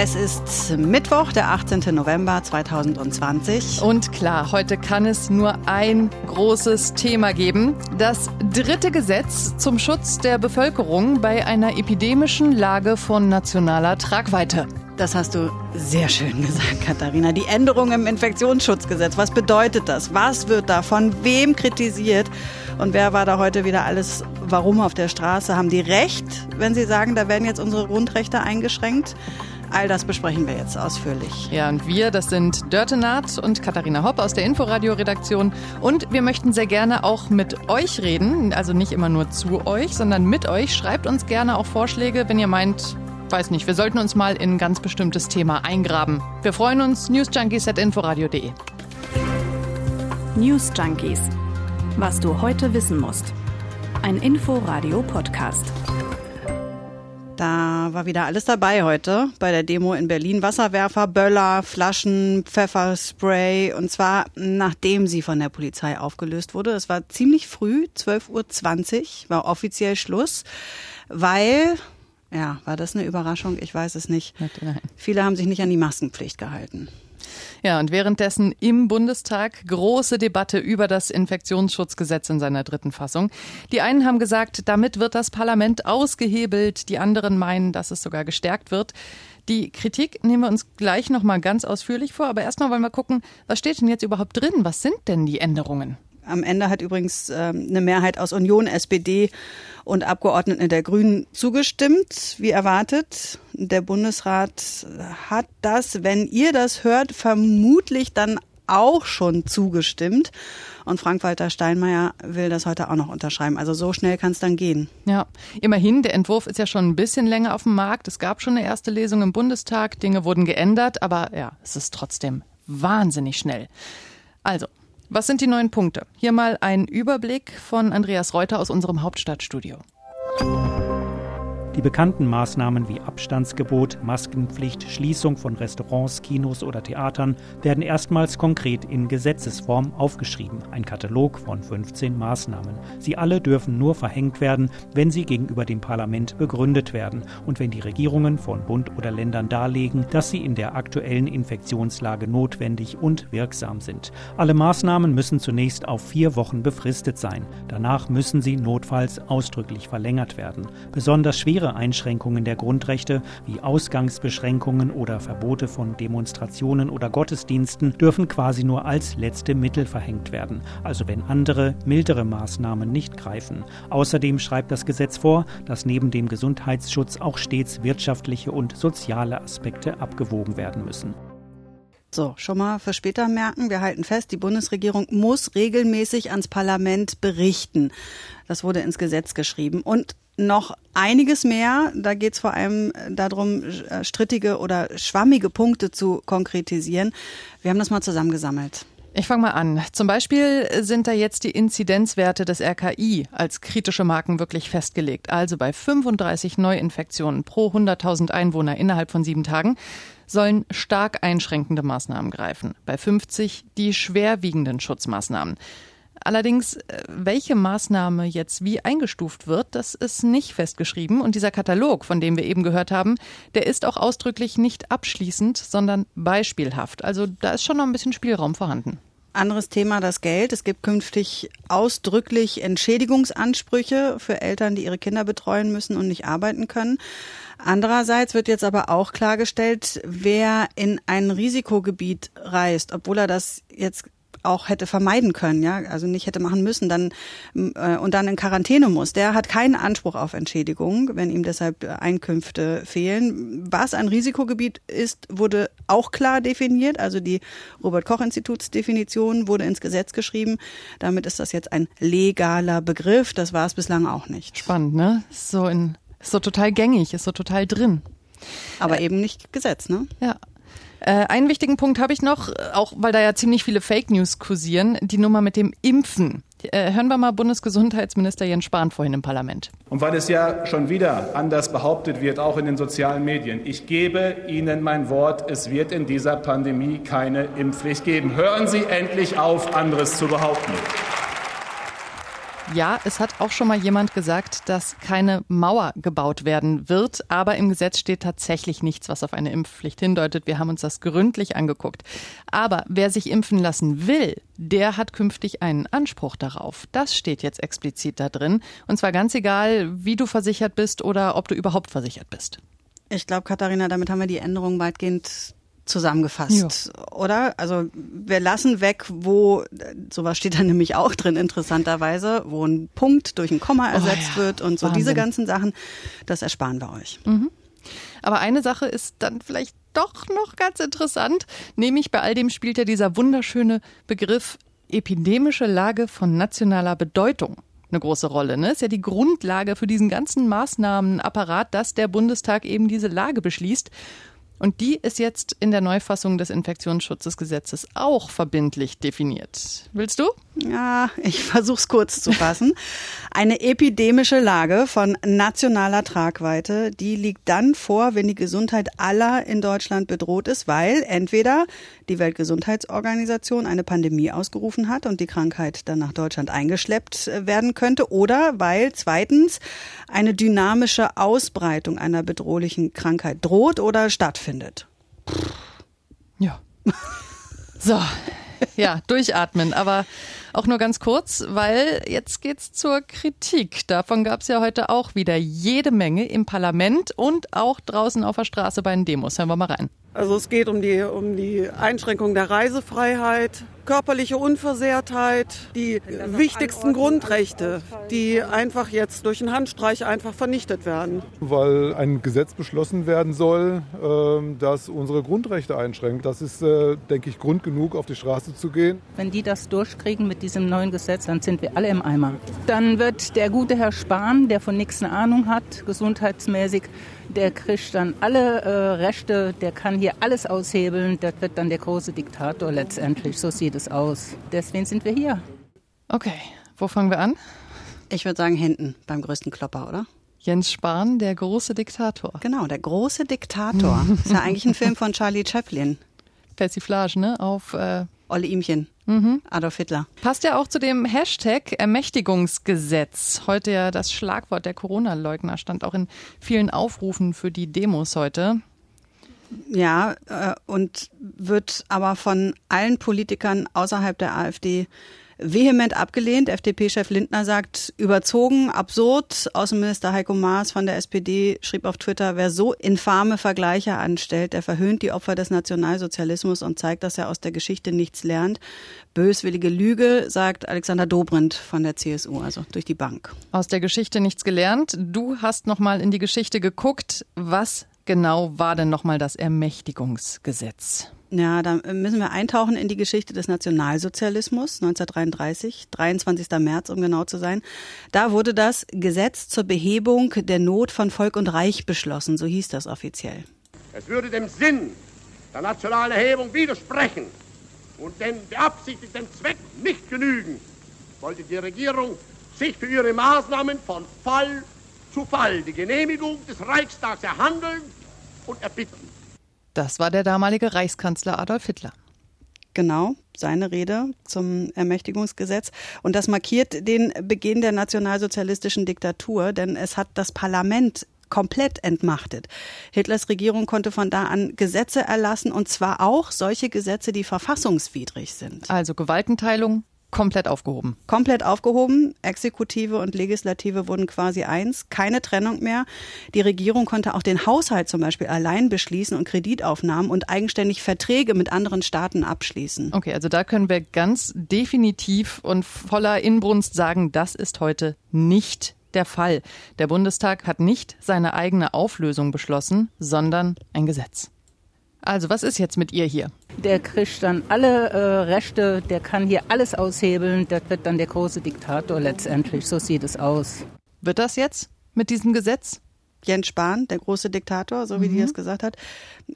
Es ist Mittwoch, der 18. November 2020. Und klar, heute kann es nur ein großes Thema geben. Das dritte Gesetz zum Schutz der Bevölkerung bei einer epidemischen Lage von nationaler Tragweite. Das hast du sehr schön gesagt, Katharina. Die Änderung im Infektionsschutzgesetz. Was bedeutet das? Was wird da von wem kritisiert? Und wer war da heute wieder alles, warum auf der Straße? Haben die recht, wenn sie sagen, da werden jetzt unsere Grundrechte eingeschränkt? All das besprechen wir jetzt ausführlich. Ja, und wir, das sind Dörte Naht und Katharina Hopp aus der Inforadio-Redaktion. Und wir möchten sehr gerne auch mit euch reden. Also nicht immer nur zu euch, sondern mit euch. Schreibt uns gerne auch Vorschläge, wenn ihr meint, weiß nicht, wir sollten uns mal in ein ganz bestimmtes Thema eingraben. Wir freuen uns. newsjunkies.inforadio.de News Junkies. Was du heute wissen musst. Ein Inforadio-Podcast. Da war wieder alles dabei heute bei der Demo in Berlin. Wasserwerfer, Böller, Flaschen, Pfefferspray. Und zwar nachdem sie von der Polizei aufgelöst wurde. Es war ziemlich früh, 12.20 Uhr, war offiziell Schluss, weil, ja, war das eine Überraschung? Ich weiß es nicht. Viele haben sich nicht an die Maskenpflicht gehalten. Ja, und währenddessen im Bundestag große Debatte über das Infektionsschutzgesetz in seiner dritten Fassung. Die einen haben gesagt, damit wird das Parlament ausgehebelt, die anderen meinen, dass es sogar gestärkt wird. Die Kritik nehmen wir uns gleich noch mal ganz ausführlich vor, aber erstmal wollen wir gucken, was steht denn jetzt überhaupt drin? Was sind denn die Änderungen? Am Ende hat übrigens ähm, eine Mehrheit aus Union, SPD und Abgeordneten der Grünen zugestimmt, wie erwartet. Der Bundesrat hat das, wenn ihr das hört, vermutlich dann auch schon zugestimmt. Und Frank-Walter Steinmeier will das heute auch noch unterschreiben. Also so schnell kann es dann gehen. Ja, immerhin, der Entwurf ist ja schon ein bisschen länger auf dem Markt. Es gab schon eine erste Lesung im Bundestag. Dinge wurden geändert, aber ja, es ist trotzdem wahnsinnig schnell. Also, was sind die neuen Punkte? Hier mal ein Überblick von Andreas Reuter aus unserem Hauptstadtstudio. Die bekannten Maßnahmen wie Abstandsgebot, Maskenpflicht, Schließung von Restaurants, Kinos oder Theatern werden erstmals konkret in Gesetzesform aufgeschrieben. Ein Katalog von 15 Maßnahmen. Sie alle dürfen nur verhängt werden, wenn sie gegenüber dem Parlament begründet werden und wenn die Regierungen von Bund oder Ländern darlegen, dass sie in der aktuellen Infektionslage notwendig und wirksam sind. Alle Maßnahmen müssen zunächst auf vier Wochen befristet sein. Danach müssen sie notfalls ausdrücklich verlängert werden. Besonders schwere andere Einschränkungen der Grundrechte wie Ausgangsbeschränkungen oder Verbote von Demonstrationen oder Gottesdiensten dürfen quasi nur als letzte Mittel verhängt werden, also wenn andere, mildere Maßnahmen nicht greifen. Außerdem schreibt das Gesetz vor, dass neben dem Gesundheitsschutz auch stets wirtschaftliche und soziale Aspekte abgewogen werden müssen. So, schon mal für später merken, wir halten fest, die Bundesregierung muss regelmäßig ans Parlament berichten. Das wurde ins Gesetz geschrieben. Und noch einiges mehr. Da geht es vor allem darum, äh, strittige oder schwammige Punkte zu konkretisieren. Wir haben das mal zusammengesammelt. Ich fange mal an. Zum Beispiel sind da jetzt die Inzidenzwerte des RKI als kritische Marken wirklich festgelegt. Also bei 35 Neuinfektionen pro 100.000 Einwohner innerhalb von sieben Tagen sollen stark einschränkende Maßnahmen greifen. Bei 50 die schwerwiegenden Schutzmaßnahmen. Allerdings, äh, welche Maßnahme jetzt wie eingestuft wird, das ist nicht festgeschrieben. Und dieser Katalog, von dem wir eben gehört haben, der ist auch ausdrücklich nicht abschließend, sondern beispielhaft. Also da ist schon noch ein bisschen Spielraum vorhanden. Anderes Thema, das Geld. Es gibt künftig ausdrücklich Entschädigungsansprüche für Eltern, die ihre Kinder betreuen müssen und nicht arbeiten können. Andererseits wird jetzt aber auch klargestellt, wer in ein Risikogebiet reist, obwohl er das jetzt auch hätte vermeiden können, ja, also nicht hätte machen müssen, dann äh, und dann in Quarantäne muss, der hat keinen Anspruch auf Entschädigung, wenn ihm deshalb Einkünfte fehlen. Was ein Risikogebiet ist, wurde auch klar definiert. Also die Robert Koch Institutsdefinition wurde ins Gesetz geschrieben. Damit ist das jetzt ein legaler Begriff. Das war es bislang auch nicht. Spannend, ne? So in ist so total gängig, ist so total drin. Aber äh, eben nicht Gesetz, ne? Ja. Äh, einen wichtigen Punkt habe ich noch, auch weil da ja ziemlich viele Fake News kursieren, die Nummer mit dem Impfen. Äh, hören wir mal Bundesgesundheitsminister Jens Spahn vorhin im Parlament. Und weil es ja schon wieder anders behauptet wird, auch in den sozialen Medien, ich gebe Ihnen mein Wort, es wird in dieser Pandemie keine Impfpflicht geben. Hören Sie endlich auf, anderes zu behaupten. Ja, es hat auch schon mal jemand gesagt, dass keine Mauer gebaut werden wird, aber im Gesetz steht tatsächlich nichts, was auf eine Impfpflicht hindeutet. Wir haben uns das gründlich angeguckt. Aber wer sich impfen lassen will, der hat künftig einen Anspruch darauf. Das steht jetzt explizit da drin. Und zwar ganz egal, wie du versichert bist oder ob du überhaupt versichert bist. Ich glaube, Katharina, damit haben wir die Änderung weitgehend zusammengefasst, ja. oder? Also wir lassen weg, wo, sowas steht da nämlich auch drin, interessanterweise, wo ein Punkt durch ein Komma oh ersetzt oh ja, wird und so Wahnsinn. diese ganzen Sachen, das ersparen wir euch. Mhm. Aber eine Sache ist dann vielleicht doch noch ganz interessant, nämlich bei all dem spielt ja dieser wunderschöne Begriff epidemische Lage von nationaler Bedeutung eine große Rolle. Ne? Ist ja die Grundlage für diesen ganzen Maßnahmenapparat, dass der Bundestag eben diese Lage beschließt. Und die ist jetzt in der Neufassung des Infektionsschutzgesetzes auch verbindlich definiert. Willst du? Ja, ich versuche es kurz zu fassen. Eine epidemische Lage von nationaler Tragweite, die liegt dann vor, wenn die Gesundheit aller in Deutschland bedroht ist, weil entweder die Weltgesundheitsorganisation eine Pandemie ausgerufen hat und die Krankheit dann nach Deutschland eingeschleppt äh, werden könnte oder weil zweitens eine dynamische Ausbreitung einer bedrohlichen Krankheit droht oder stattfindet. Ja. So, ja, durchatmen, aber auch nur ganz kurz, weil jetzt geht's zur Kritik. Davon gab es ja heute auch wieder jede Menge im Parlament und auch draußen auf der Straße bei den Demos. Hören wir mal rein. Also es geht um die, um die Einschränkung der Reisefreiheit, körperliche Unversehrtheit, die wichtigsten Grundrechte, die einfach jetzt durch einen Handstreich einfach vernichtet werden. Weil ein Gesetz beschlossen werden soll, ähm, das unsere Grundrechte einschränkt. Das ist, äh, denke ich, Grund genug, auf die Straße zu gehen. Wenn die das durchkriegen mit diesem neuen Gesetz, dann sind wir alle im Eimer. Dann wird der gute Herr Spahn, der von nichts eine Ahnung hat, gesundheitsmäßig, der kriegt dann alle äh, Rechte, der kann hier alles aushebeln. Das wird dann der große Diktator letztendlich. So sieht es aus. Deswegen sind wir hier. Okay, wo fangen wir an? Ich würde sagen hinten beim größten Klopper, oder? Jens Spahn, der große Diktator. Genau, der große Diktator. ist ja eigentlich ein Film von Charlie Chaplin. Persiflage, ne? Auf äh Olle Ihmchen. Mhm. Adolf Hitler. Passt ja auch zu dem Hashtag Ermächtigungsgesetz. Heute ja das Schlagwort der Corona-Leugner stand auch in vielen Aufrufen für die Demos heute. Ja, äh, und wird aber von allen Politikern außerhalb der AfD vehement abgelehnt. FDP-Chef Lindner sagt, überzogen, absurd. Außenminister Heiko Maas von der SPD schrieb auf Twitter, wer so infame Vergleiche anstellt, der verhöhnt die Opfer des Nationalsozialismus und zeigt, dass er aus der Geschichte nichts lernt. Böswillige Lüge, sagt Alexander Dobrindt von der CSU, also durch die Bank. Aus der Geschichte nichts gelernt. Du hast noch mal in die Geschichte geguckt. Was genau war denn noch mal das Ermächtigungsgesetz? Ja, da müssen wir eintauchen in die Geschichte des Nationalsozialismus 1933, 23. März, um genau zu sein. Da wurde das Gesetz zur Behebung der Not von Volk und Reich beschlossen, so hieß das offiziell. Es würde dem Sinn der nationalen Erhebung widersprechen und den beabsichtigten Zweck nicht genügen, wollte die Regierung sich für ihre Maßnahmen von Fall zu Fall die Genehmigung des Reichstags erhandeln und erbitten. Das war der damalige Reichskanzler Adolf Hitler. Genau, seine Rede zum Ermächtigungsgesetz. Und das markiert den Beginn der nationalsozialistischen Diktatur, denn es hat das Parlament komplett entmachtet. Hitlers Regierung konnte von da an Gesetze erlassen und zwar auch solche Gesetze, die verfassungswidrig sind. Also Gewaltenteilung, komplett aufgehoben. Komplett aufgehoben. Exekutive und Legislative wurden quasi eins. Keine Trennung mehr. Die Regierung konnte auch den Haushalt zum Beispiel allein beschließen und Kreditaufnahmen und eigenständig Verträge mit anderen Staaten abschließen. Okay, also da können wir ganz definitiv und voller Inbrunst sagen, das ist heute nicht der Fall. Der Bundestag hat nicht seine eigene Auflösung beschlossen, sondern ein Gesetz. Also, was ist jetzt mit ihr hier? Der kriegt dann alle äh, Rechte, der kann hier alles aushebeln. Das wird dann der große Diktator letztendlich. So sieht es aus. Wird das jetzt mit diesem Gesetz? Jens Spahn, der große Diktator, so wie mhm. die es gesagt hat.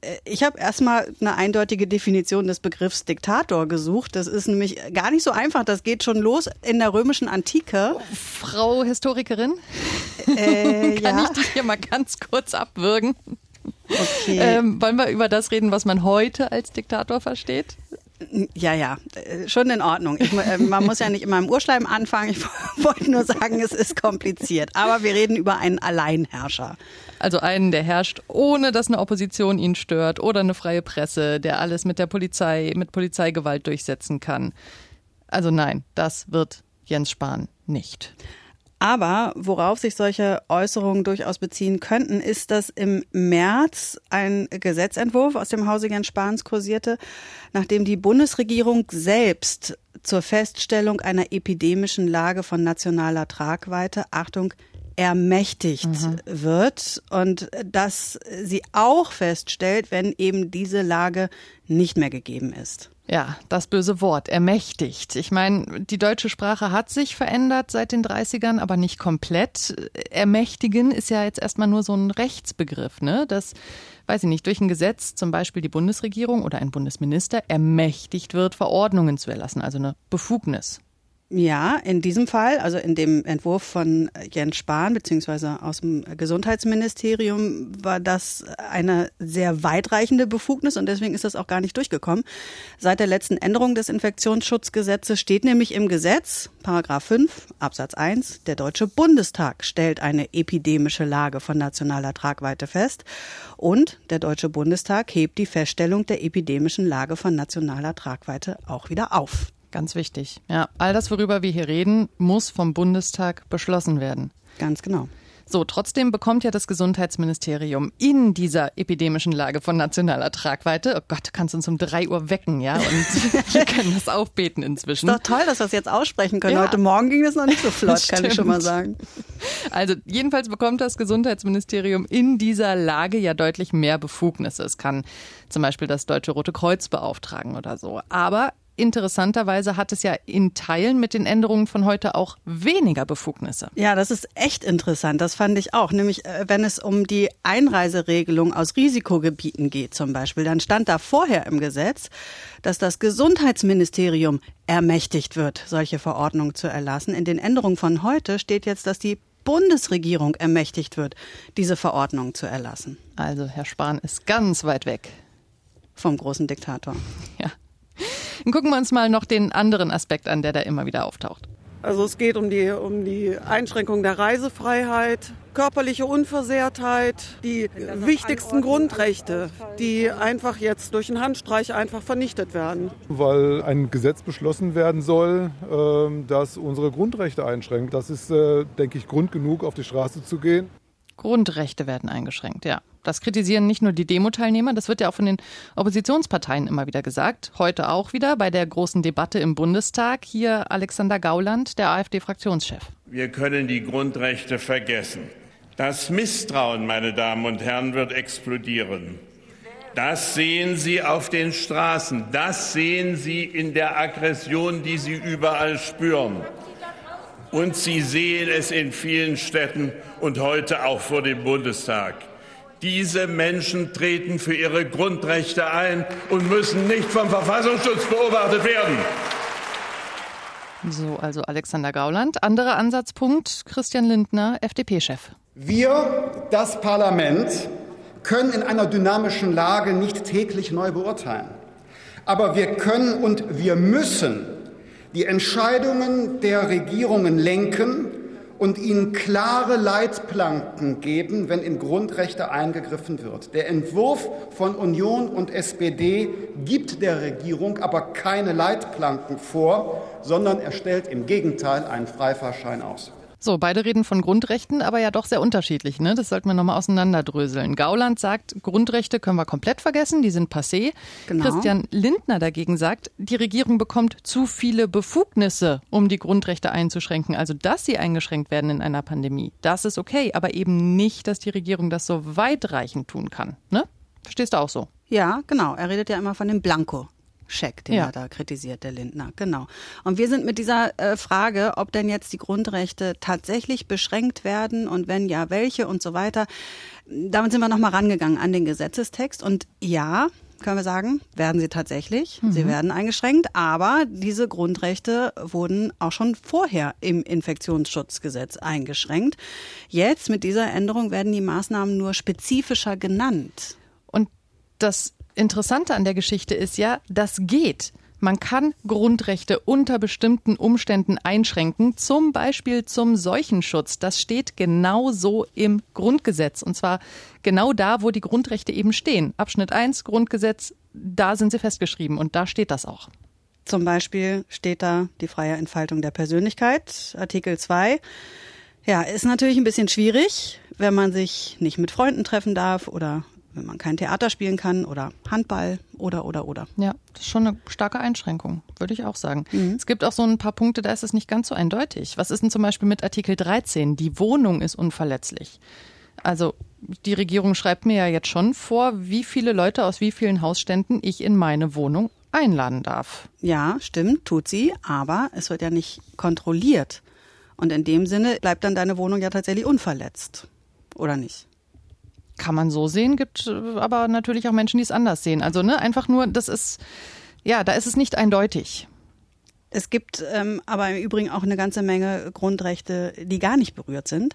Äh, ich habe erstmal eine eindeutige Definition des Begriffs Diktator gesucht. Das ist nämlich gar nicht so einfach. Das geht schon los in der römischen Antike. Frau Historikerin, äh, kann ja. ich dich hier mal ganz kurz abwürgen? Okay. Ähm, wollen wir über das reden, was man heute als Diktator versteht? Ja, ja, äh, schon in Ordnung. Ich, äh, man muss ja nicht immer im Urschleim anfangen. Ich wollte nur sagen, es ist kompliziert. Aber wir reden über einen Alleinherrscher. Also einen, der herrscht, ohne dass eine Opposition ihn stört oder eine freie Presse, der alles mit der Polizei, mit Polizeigewalt durchsetzen kann. Also nein, das wird Jens Spahn nicht. Aber worauf sich solche Äußerungen durchaus beziehen könnten, ist, dass im März ein Gesetzentwurf aus dem Hause Jens Spahns kursierte, nachdem die Bundesregierung selbst zur Feststellung einer epidemischen Lage von nationaler Tragweite, Achtung, ermächtigt mhm. wird und dass sie auch feststellt, wenn eben diese Lage nicht mehr gegeben ist. Ja, das böse Wort, ermächtigt. Ich meine, die deutsche Sprache hat sich verändert seit den 30ern, aber nicht komplett. Ermächtigen ist ja jetzt erstmal nur so ein Rechtsbegriff, ne? Das, weiß ich nicht, durch ein Gesetz, zum Beispiel die Bundesregierung oder ein Bundesminister, ermächtigt wird, Verordnungen zu erlassen, also eine Befugnis. Ja, in diesem Fall, also in dem Entwurf von Jens Spahn beziehungsweise aus dem Gesundheitsministerium, war das eine sehr weitreichende Befugnis und deswegen ist das auch gar nicht durchgekommen. Seit der letzten Änderung des Infektionsschutzgesetzes steht nämlich im Gesetz, Paragraph 5 Absatz 1, der Deutsche Bundestag stellt eine epidemische Lage von nationaler Tragweite fest und der Deutsche Bundestag hebt die Feststellung der epidemischen Lage von nationaler Tragweite auch wieder auf. Ganz wichtig. Ja, all das, worüber wir hier reden, muss vom Bundestag beschlossen werden. Ganz genau. So, trotzdem bekommt ja das Gesundheitsministerium in dieser epidemischen Lage von nationaler Tragweite, oh Gott, kannst uns um drei Uhr wecken, ja, und wir können das aufbeten inzwischen. Ist doch toll, dass wir das jetzt aussprechen können. Ja. Heute Morgen ging es noch nicht so flott, kann ich schon mal sagen. Also, jedenfalls bekommt das Gesundheitsministerium in dieser Lage ja deutlich mehr Befugnisse. Es kann zum Beispiel das Deutsche Rote Kreuz beauftragen oder so. Aber interessanterweise hat es ja in Teilen mit den Änderungen von heute auch weniger Befugnisse. Ja, das ist echt interessant. Das fand ich auch. Nämlich, äh, wenn es um die Einreiseregelung aus Risikogebieten geht zum Beispiel, dann stand da vorher im Gesetz, dass das Gesundheitsministerium ermächtigt wird, solche Verordnungen zu erlassen. In den Änderungen von heute steht jetzt, dass die Bundesregierung ermächtigt wird, diese Verordnung zu erlassen. Also Herr Spahn ist ganz weit weg. Vom großen Diktator. Ja. Dann gucken wir uns mal noch den anderen Aspekt an, der da immer wieder auftaucht. Also es geht um die, um die Einschränkung der Reisefreiheit, körperliche Unversehrtheit, die wichtigsten Grundrechte, die einfach jetzt durch einen Handstreich einfach vernichtet werden. Weil ein Gesetz beschlossen werden soll, ähm, das unsere Grundrechte einschränkt. Das ist, äh, denke ich, Grund genug, auf die Straße zu gehen. Grundrechte werden eingeschränkt, ja. Das kritisieren nicht nur die Demo-Teilnehmer, das wird ja auch von den Oppositionsparteien immer wieder gesagt. Heute auch wieder bei der großen Debatte im Bundestag. Hier Alexander Gauland, der AfD-Fraktionschef. Wir können die Grundrechte vergessen. Das Misstrauen, meine Damen und Herren, wird explodieren. Das sehen Sie auf den Straßen. Das sehen Sie in der Aggression, die Sie überall spüren. Und Sie sehen es in vielen Städten und heute auch vor dem Bundestag. Diese Menschen treten für ihre Grundrechte ein und müssen nicht vom Verfassungsschutz beobachtet werden. So, also Alexander Gauland. Anderer Ansatzpunkt, Christian Lindner, FDP-Chef. Wir, das Parlament, können in einer dynamischen Lage nicht täglich neu beurteilen. Aber wir können und wir müssen die Entscheidungen der Regierungen lenken und ihnen klare Leitplanken geben, wenn in Grundrechte eingegriffen wird. Der Entwurf von Union und SPD gibt der Regierung aber keine Leitplanken vor, sondern er stellt im Gegenteil einen Freifahrschein aus. So, beide reden von Grundrechten, aber ja doch sehr unterschiedlich. Ne? Das sollten wir nochmal auseinanderdröseln. Gauland sagt, Grundrechte können wir komplett vergessen, die sind passé. Genau. Christian Lindner dagegen sagt, die Regierung bekommt zu viele Befugnisse, um die Grundrechte einzuschränken. Also, dass sie eingeschränkt werden in einer Pandemie, das ist okay, aber eben nicht, dass die Regierung das so weitreichend tun kann. Ne? Verstehst du auch so? Ja, genau. Er redet ja immer von dem Blanko. Scheck, den ja. er da kritisiert, der Lindner. Genau. Und wir sind mit dieser äh, Frage, ob denn jetzt die Grundrechte tatsächlich beschränkt werden und wenn ja, welche und so weiter. Damit sind wir nochmal rangegangen an den Gesetzestext. Und ja, können wir sagen, werden sie tatsächlich. Mhm. Sie werden eingeschränkt, aber diese Grundrechte wurden auch schon vorher im Infektionsschutzgesetz eingeschränkt. Jetzt mit dieser Änderung werden die Maßnahmen nur spezifischer genannt. Und das Interessante an der Geschichte ist ja, das geht. Man kann Grundrechte unter bestimmten Umständen einschränken, zum Beispiel zum Seuchenschutz. Das steht genau so im Grundgesetz. Und zwar genau da, wo die Grundrechte eben stehen. Abschnitt 1 Grundgesetz, da sind sie festgeschrieben und da steht das auch. Zum Beispiel steht da die freie Entfaltung der Persönlichkeit, Artikel 2. Ja, ist natürlich ein bisschen schwierig, wenn man sich nicht mit Freunden treffen darf oder wenn man kein Theater spielen kann oder Handball oder oder oder. Ja, das ist schon eine starke Einschränkung, würde ich auch sagen. Mhm. Es gibt auch so ein paar Punkte, da ist es nicht ganz so eindeutig. Was ist denn zum Beispiel mit Artikel 13? Die Wohnung ist unverletzlich. Also die Regierung schreibt mir ja jetzt schon vor, wie viele Leute aus wie vielen Hausständen ich in meine Wohnung einladen darf. Ja, stimmt, tut sie, aber es wird ja nicht kontrolliert. Und in dem Sinne bleibt dann deine Wohnung ja tatsächlich unverletzt. Oder nicht? Kann man so sehen, gibt äh, aber natürlich auch Menschen, die es anders sehen. Also ne, einfach nur, das ist, ja, da ist es nicht eindeutig. Es gibt ähm, aber im Übrigen auch eine ganze Menge Grundrechte, die gar nicht berührt sind.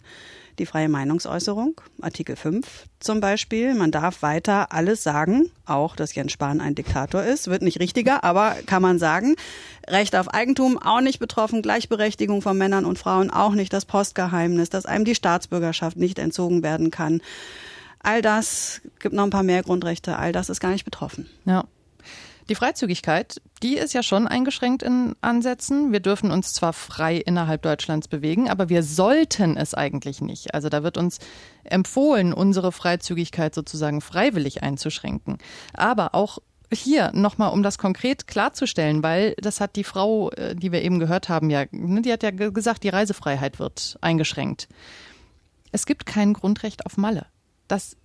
Die freie Meinungsäußerung, Artikel 5 zum Beispiel. Man darf weiter alles sagen, auch dass Jens Spahn ein Diktator ist. Wird nicht richtiger, aber kann man sagen. Recht auf Eigentum auch nicht betroffen, Gleichberechtigung von Männern und Frauen auch nicht, das Postgeheimnis, dass einem die Staatsbürgerschaft nicht entzogen werden kann. All das gibt noch ein paar mehr Grundrechte, all das ist gar nicht betroffen. Ja. Die Freizügigkeit, die ist ja schon eingeschränkt in Ansätzen. Wir dürfen uns zwar frei innerhalb Deutschlands bewegen, aber wir sollten es eigentlich nicht. Also da wird uns empfohlen, unsere Freizügigkeit sozusagen freiwillig einzuschränken. Aber auch hier nochmal, um das konkret klarzustellen, weil das hat die Frau, äh, die wir eben gehört haben, ja, ne, die hat ja gesagt, die Reisefreiheit wird eingeschränkt. Es gibt kein Grundrecht auf Malle. Das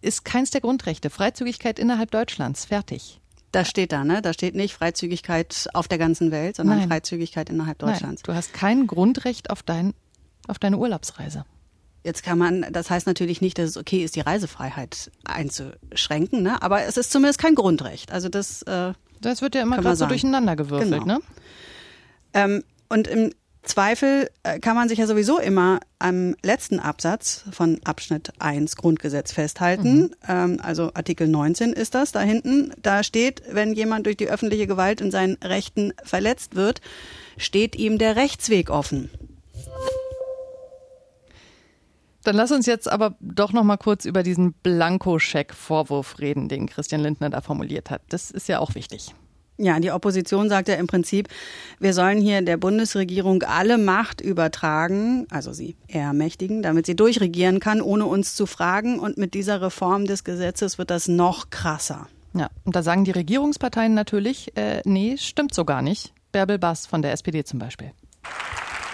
ist keins der Grundrechte. Freizügigkeit innerhalb Deutschlands. Fertig. Das steht da, ne? Da steht nicht Freizügigkeit auf der ganzen Welt, sondern Nein. Freizügigkeit innerhalb Deutschlands. Nein, du hast kein Grundrecht auf, dein, auf deine Urlaubsreise. Jetzt kann man, das heißt natürlich nicht, dass es okay ist, die Reisefreiheit einzuschränken, ne? aber es ist zumindest kein Grundrecht. Also das, äh, das wird ja immer gerade so durcheinander gewürfelt, genau. ne? Ähm, und im Zweifel äh, kann man sich ja sowieso immer am letzten Absatz von Abschnitt 1 Grundgesetz festhalten. Mhm. Ähm, also Artikel 19 ist das da hinten. Da steht, wenn jemand durch die öffentliche Gewalt in seinen Rechten verletzt wird, steht ihm der Rechtsweg offen. Dann lass uns jetzt aber doch noch mal kurz über diesen Blankoscheck-Vorwurf reden, den Christian Lindner da formuliert hat. Das ist ja auch wichtig. Ja, die Opposition sagt ja im Prinzip, wir sollen hier der Bundesregierung alle Macht übertragen, also sie ermächtigen, damit sie durchregieren kann, ohne uns zu fragen. Und mit dieser Reform des Gesetzes wird das noch krasser. Ja, und da sagen die Regierungsparteien natürlich, äh, nee, stimmt so gar nicht. Bärbel Bass von der SPD zum Beispiel.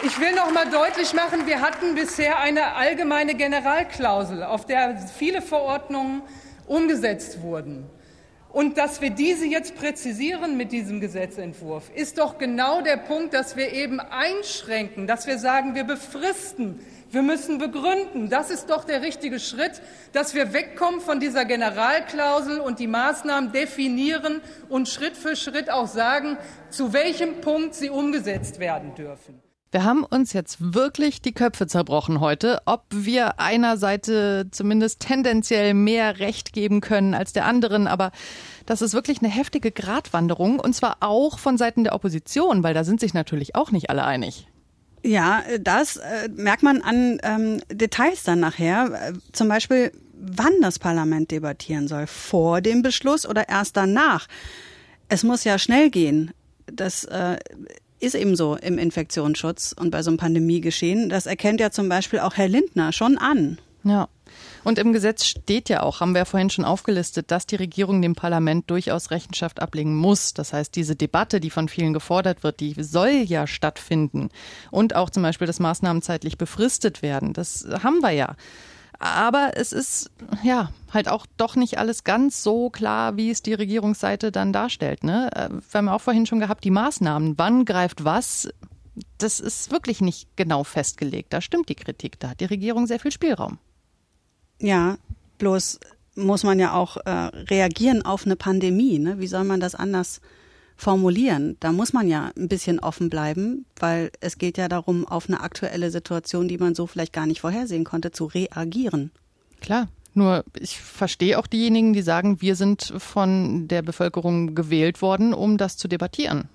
Ich will noch mal deutlich machen, wir hatten bisher eine allgemeine Generalklausel, auf der viele Verordnungen umgesetzt wurden. Und dass wir diese jetzt präzisieren mit diesem Gesetzentwurf, ist doch genau der Punkt, dass wir eben einschränken, dass wir sagen, wir befristen, wir müssen begründen. Das ist doch der richtige Schritt, dass wir wegkommen von dieser Generalklausel und die Maßnahmen definieren und Schritt für Schritt auch sagen, zu welchem Punkt sie umgesetzt werden dürfen. Wir haben uns jetzt wirklich die Köpfe zerbrochen heute, ob wir einer Seite zumindest tendenziell mehr Recht geben können als der anderen. Aber das ist wirklich eine heftige Gratwanderung und zwar auch von Seiten der Opposition, weil da sind sich natürlich auch nicht alle einig. Ja, das äh, merkt man an ähm, Details dann nachher. Äh, zum Beispiel, wann das Parlament debattieren soll. Vor dem Beschluss oder erst danach. Es muss ja schnell gehen. Das äh, ist eben so im Infektionsschutz und bei so einem Pandemiegeschehen. Das erkennt ja zum Beispiel auch Herr Lindner schon an. Ja. Und im Gesetz steht ja auch, haben wir ja vorhin schon aufgelistet, dass die Regierung dem Parlament durchaus Rechenschaft ablegen muss. Das heißt, diese Debatte, die von vielen gefordert wird, die soll ja stattfinden. Und auch zum Beispiel, dass Maßnahmen zeitlich befristet werden. Das haben wir ja. Aber es ist ja halt auch doch nicht alles ganz so klar, wie es die Regierungsseite dann darstellt. Ne? Äh, wir haben auch vorhin schon gehabt, die Maßnahmen, wann greift was, das ist wirklich nicht genau festgelegt. Da stimmt die Kritik, da hat die Regierung sehr viel Spielraum. Ja, bloß muss man ja auch äh, reagieren auf eine Pandemie. Ne? Wie soll man das anders formulieren. Da muss man ja ein bisschen offen bleiben, weil es geht ja darum, auf eine aktuelle Situation, die man so vielleicht gar nicht vorhersehen konnte, zu reagieren. Klar. Nur ich verstehe auch diejenigen, die sagen, wir sind von der Bevölkerung gewählt worden, um das zu debattieren.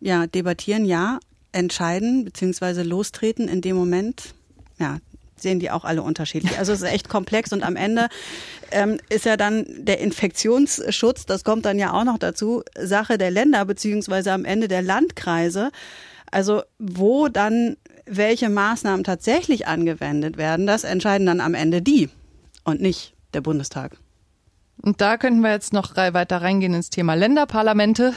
Ja, debattieren ja, entscheiden bzw. lostreten in dem Moment, ja, sehen die auch alle unterschiedlich. Also es ist echt komplex und am Ende ähm, ist ja dann der Infektionsschutz, das kommt dann ja auch noch dazu, Sache der Länder beziehungsweise am Ende der Landkreise. Also wo dann welche Maßnahmen tatsächlich angewendet werden, das entscheiden dann am Ende die und nicht der Bundestag. Und da könnten wir jetzt noch weiter reingehen ins Thema Länderparlamente.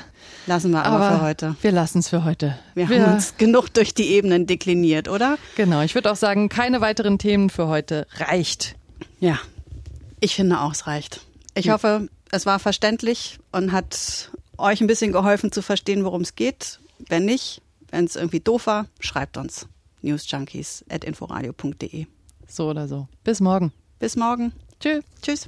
Lassen wir aber, aber für heute. Wir lassen es für heute. Wir, wir, haben uns genug durch die Ebenen dekliniert, oder? Genau. Ich würde auch sagen, keine weiteren Themen für heute. Reicht. Ja. Ich finde auch, es reicht. Ich ja. hoffe, es war verständlich und hat euch ein bisschen geholfen zu verstehen, worum es geht. Wenn nicht, wenn es irgendwie doof war, schreibt uns. newsjunkies.inforadio.de. So oder so. Bis morgen. Bis morgen. Tschüss. Tschüss.